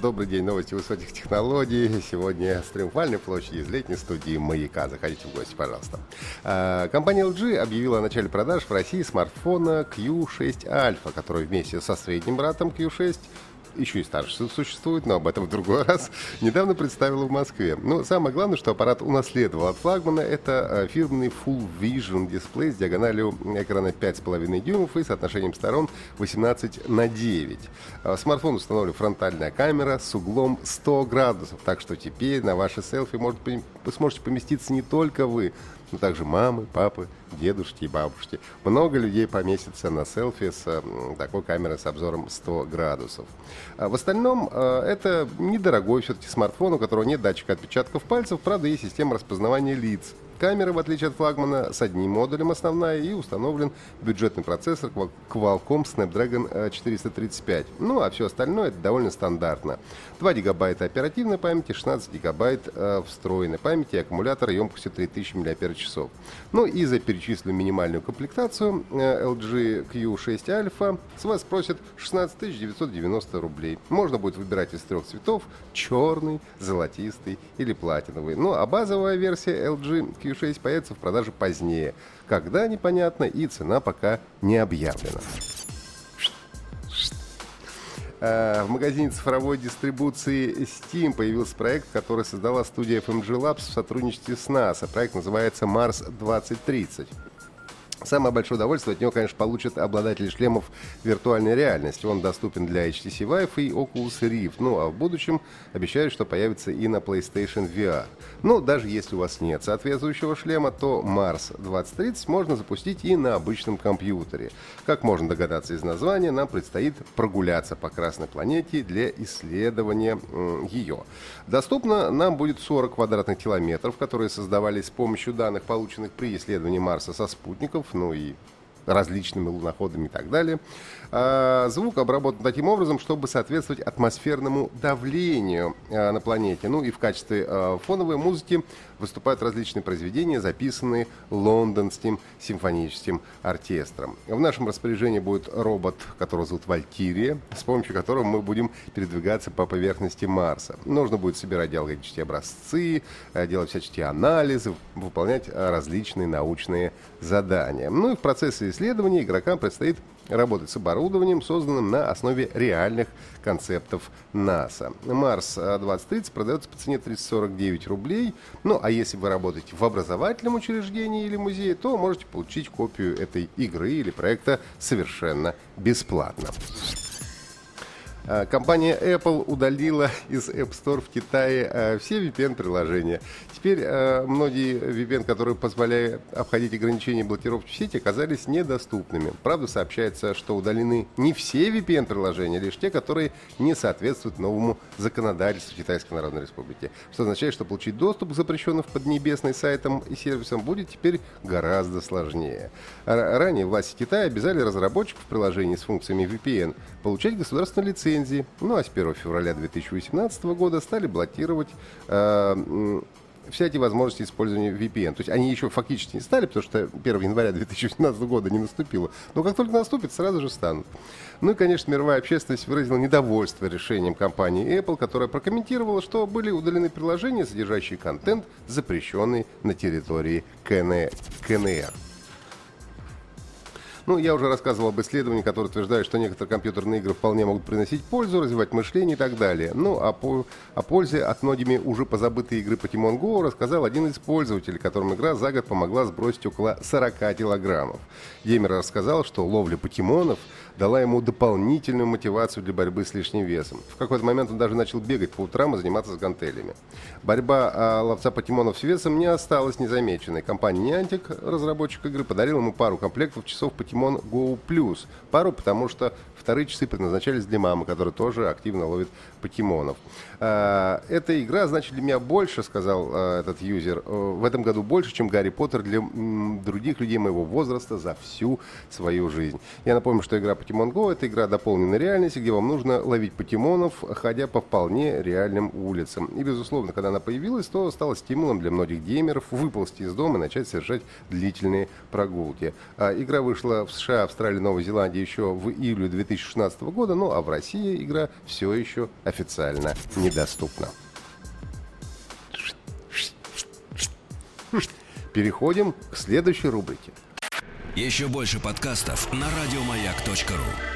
Добрый день, новости высоких технологий. Сегодня с Триумфальной площади из летней студии «Маяка». Заходите в гости, пожалуйста. А, Компания LG объявила о начале продаж в России смартфона Q6 Alpha, который вместе со средним братом Q6 еще и старше существует, но об этом в другой раз, недавно представила в Москве. Но самое главное, что аппарат унаследовал от флагмана, это э, фирменный Full Vision дисплей с диагональю экрана 5,5 дюймов и соотношением сторон 18 на 9. В смартфон установлена фронтальная камера с углом 100 градусов, так что теперь на ваши селфи может, сможете поместиться не только вы, но также мамы, папы, дедушки и бабушки. Много людей поместится на селфи с такой камерой с обзором 100 градусов. А в остальном э, это недорогой все-таки смартфон, у которого нет датчика отпечатков пальцев, правда есть система распознавания лиц. Камера, в отличие от флагмана, с одним модулем основная и установлен бюджетный процессор Qualcomm Snapdragon 435. Э, ну, а все остальное это довольно стандартно. 2 гигабайта оперативной памяти, 16 гигабайт э, встроенной памяти аккумулятор емкостью 3000 мАч. Ну и за перечислю минимальную комплектацию э, LG Q6 Alpha с вас просят 16 990 рублей. Можно будет выбирать из трех цветов черный, золотистый или платиновый. Ну а базовая версия LG Q6 появится в продаже позднее. Когда, непонятно, и цена пока не объявлена. Э, в магазине цифровой дистрибуции Steam появился проект, который создала студия FMG Labs в сотрудничестве с NASA. Проект называется Mars 2030. Самое большое удовольствие от него, конечно, получат обладатели шлемов виртуальной реальности. Он доступен для HTC Vive и Oculus Rift. Ну, а в будущем обещают, что появится и на PlayStation VR. Но даже если у вас нет соответствующего шлема, то Mars 2030 можно запустить и на обычном компьютере. Как можно догадаться из названия, нам предстоит прогуляться по Красной планете для исследования ее. Доступно нам будет 40 квадратных километров, которые создавались с помощью данных, полученных при исследовании Марса со спутников, ну и различными луноходами и так далее. А, звук обработан таким образом, чтобы соответствовать атмосферному давлению а, на планете. Ну и в качестве а, фоновой музыки выступают различные произведения, записанные лондонским симфоническим оркестром. В нашем распоряжении будет робот, которого зовут Валькирия, с помощью которого мы будем передвигаться по поверхности Марса. Нужно будет собирать геологические образцы, делать всяческие анализы, выполнять различные научные задания. Ну и в процессе исследования игрокам предстоит работать с оборудованием, созданным на основе реальных концептов НАСА. Марс 2030 продается по цене 349 рублей. Ну, а если вы работаете в образовательном учреждении или музее, то можете получить копию этой игры или проекта совершенно бесплатно. А, компания Apple удалила из App Store в Китае а, все VPN-приложения. Теперь а, многие VPN, которые позволяют обходить ограничения блокировки в сети, оказались недоступными. Правда, сообщается, что удалены не все VPN-приложения, лишь те, которые не соответствуют новому законодательству Китайской Народной Республики. Что означает, что получить доступ к запрещенным в Поднебесной сайтам и сервисам будет теперь гораздо сложнее. Ранее власти Китая обязали разработчиков приложений с функциями VPN получать государственную лицензию лицензии. Ну а с 1 февраля 2018 года стали блокировать э, все эти возможности использования VPN. То есть они еще фактически не стали, потому что 1 января 2018 года не наступило. Но как только наступит, сразу же станут. Ну и, конечно, мировая общественность выразила недовольство решением компании Apple, которая прокомментировала, что были удалены приложения, содержащие контент, запрещенный на территории КНР. Ну, я уже рассказывал об исследовании, которое утверждает, что некоторые компьютерные игры вполне могут приносить пользу, развивать мышление и так далее. Ну, а по, о пользе от многими уже позабытой игры Pokemon Go рассказал один из пользователей, которому игра за год помогла сбросить около 40 килограммов. Геймер рассказал, что ловля покемонов дала ему дополнительную мотивацию для борьбы с лишним весом. В какой-то момент он даже начал бегать по утрам и заниматься с гантелями. Борьба а, ловца покемонов с весом не осталась незамеченной. Компания Niantic, разработчик игры, подарила ему пару комплектов часов покемонов Pokemon Go Plus. Пару, потому что вторые часы предназначались для мамы, которая тоже активно ловит покемонов. А, эта игра значит для меня больше, сказал а, этот юзер, э, в этом году больше, чем Гарри Поттер для других людей моего возраста за всю свою жизнь. Я напомню, что игра Pokemon Go это игра дополненной реальности, где вам нужно ловить покемонов, ходя по вполне реальным улицам. И, безусловно, когда она появилась, то стала стимулом для многих геймеров выползти из дома и начать совершать длительные прогулки. А, игра вышла в США, Австралии, Новой Зеландии еще в июле 2016 года, ну а в России игра все еще официально недоступна. Переходим к следующей рубрике. Еще больше подкастов на радиомаяк.ру.